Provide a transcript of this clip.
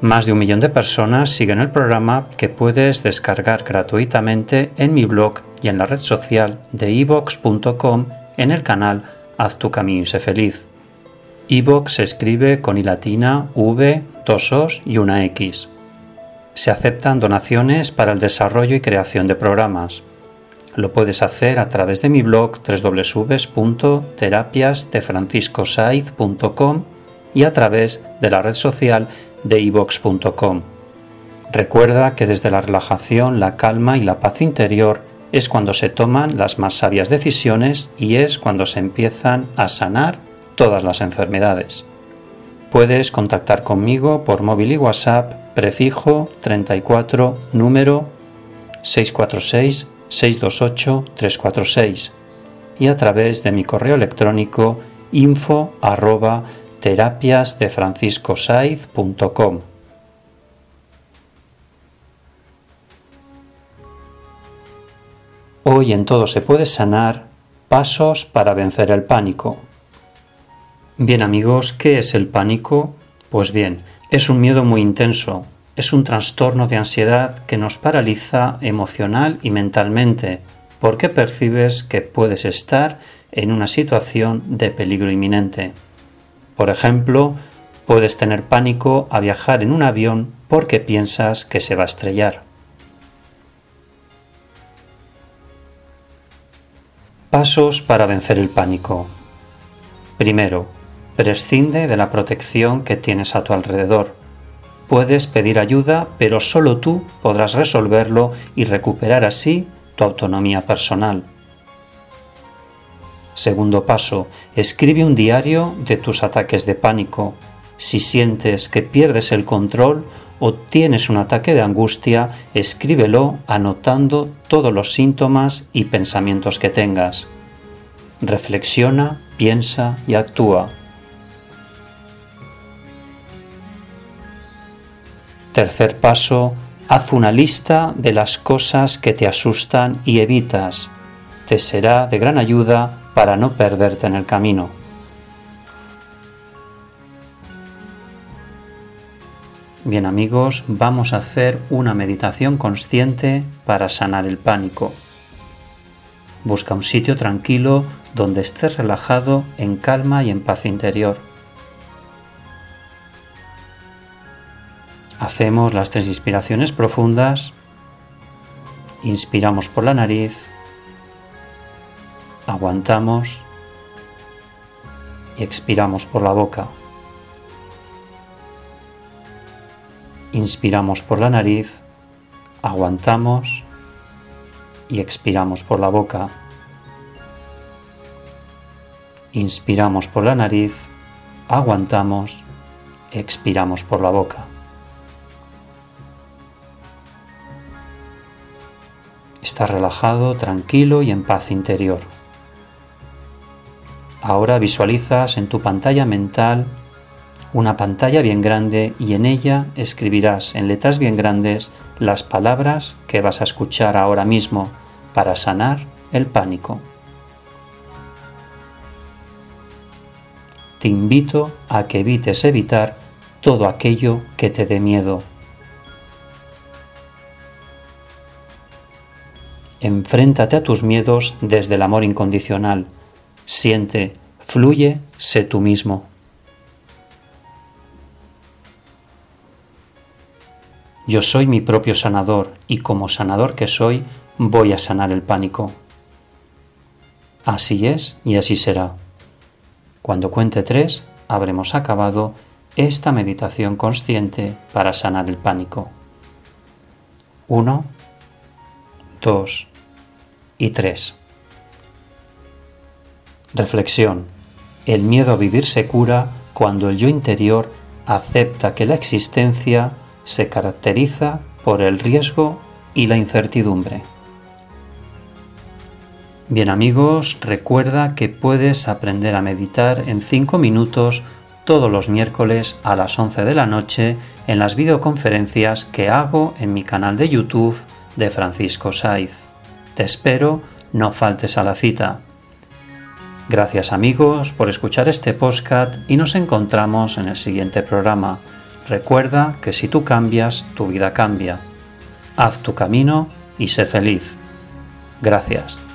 Más de un millón de personas siguen el programa que puedes descargar gratuitamente en mi blog y en la red social de evox.com en el canal Haz tu camino y sé feliz. Evox se escribe con i latina, v, dos os y una x. Se aceptan donaciones para el desarrollo y creación de programas. Lo puedes hacer a través de mi blog www.terapiasdefranciscosaiz.com y a través de la red social de ivox.com. Recuerda que desde la relajación, la calma y la paz interior es cuando se toman las más sabias decisiones y es cuando se empiezan a sanar todas las enfermedades. Puedes contactar conmigo por móvil y WhatsApp prefijo 34 número 646 628 346 y a través de mi correo electrónico info terapiasdefranciscosaiz.com. Hoy en todo se puede sanar pasos para vencer el pánico. Bien amigos, ¿qué es el pánico? Pues bien, es un miedo muy intenso, es un trastorno de ansiedad que nos paraliza emocional y mentalmente, porque percibes que puedes estar en una situación de peligro inminente. Por ejemplo, puedes tener pánico a viajar en un avión porque piensas que se va a estrellar. Pasos para vencer el pánico. Primero, prescinde de la protección que tienes a tu alrededor. Puedes pedir ayuda, pero solo tú podrás resolverlo y recuperar así tu autonomía personal. Segundo paso, escribe un diario de tus ataques de pánico. Si sientes que pierdes el control o tienes un ataque de angustia, escríbelo anotando todos los síntomas y pensamientos que tengas. Reflexiona, piensa y actúa. Tercer paso, haz una lista de las cosas que te asustan y evitas. Te será de gran ayuda para no perderte en el camino. Bien amigos, vamos a hacer una meditación consciente para sanar el pánico. Busca un sitio tranquilo donde estés relajado en calma y en paz interior. Hacemos las tres inspiraciones profundas. Inspiramos por la nariz aguantamos y expiramos por la boca. Inspiramos por la nariz, aguantamos y expiramos por la boca. Inspiramos por la nariz, aguantamos, expiramos por la boca. Estás relajado, tranquilo y en paz interior. Ahora visualizas en tu pantalla mental una pantalla bien grande y en ella escribirás en letras bien grandes las palabras que vas a escuchar ahora mismo para sanar el pánico. Te invito a que evites evitar todo aquello que te dé miedo. Enfréntate a tus miedos desde el amor incondicional. Siente, fluye, sé tú mismo. Yo soy mi propio sanador y como sanador que soy voy a sanar el pánico. Así es y así será. Cuando cuente tres, habremos acabado esta meditación consciente para sanar el pánico. Uno, dos y tres. Reflexión. El miedo a vivir se cura cuando el yo interior acepta que la existencia se caracteriza por el riesgo y la incertidumbre. Bien amigos, recuerda que puedes aprender a meditar en 5 minutos todos los miércoles a las 11 de la noche en las videoconferencias que hago en mi canal de YouTube de Francisco Saiz. Te espero, no faltes a la cita. Gracias amigos por escuchar este podcast y nos encontramos en el siguiente programa. Recuerda que si tú cambias, tu vida cambia. Haz tu camino y sé feliz. Gracias.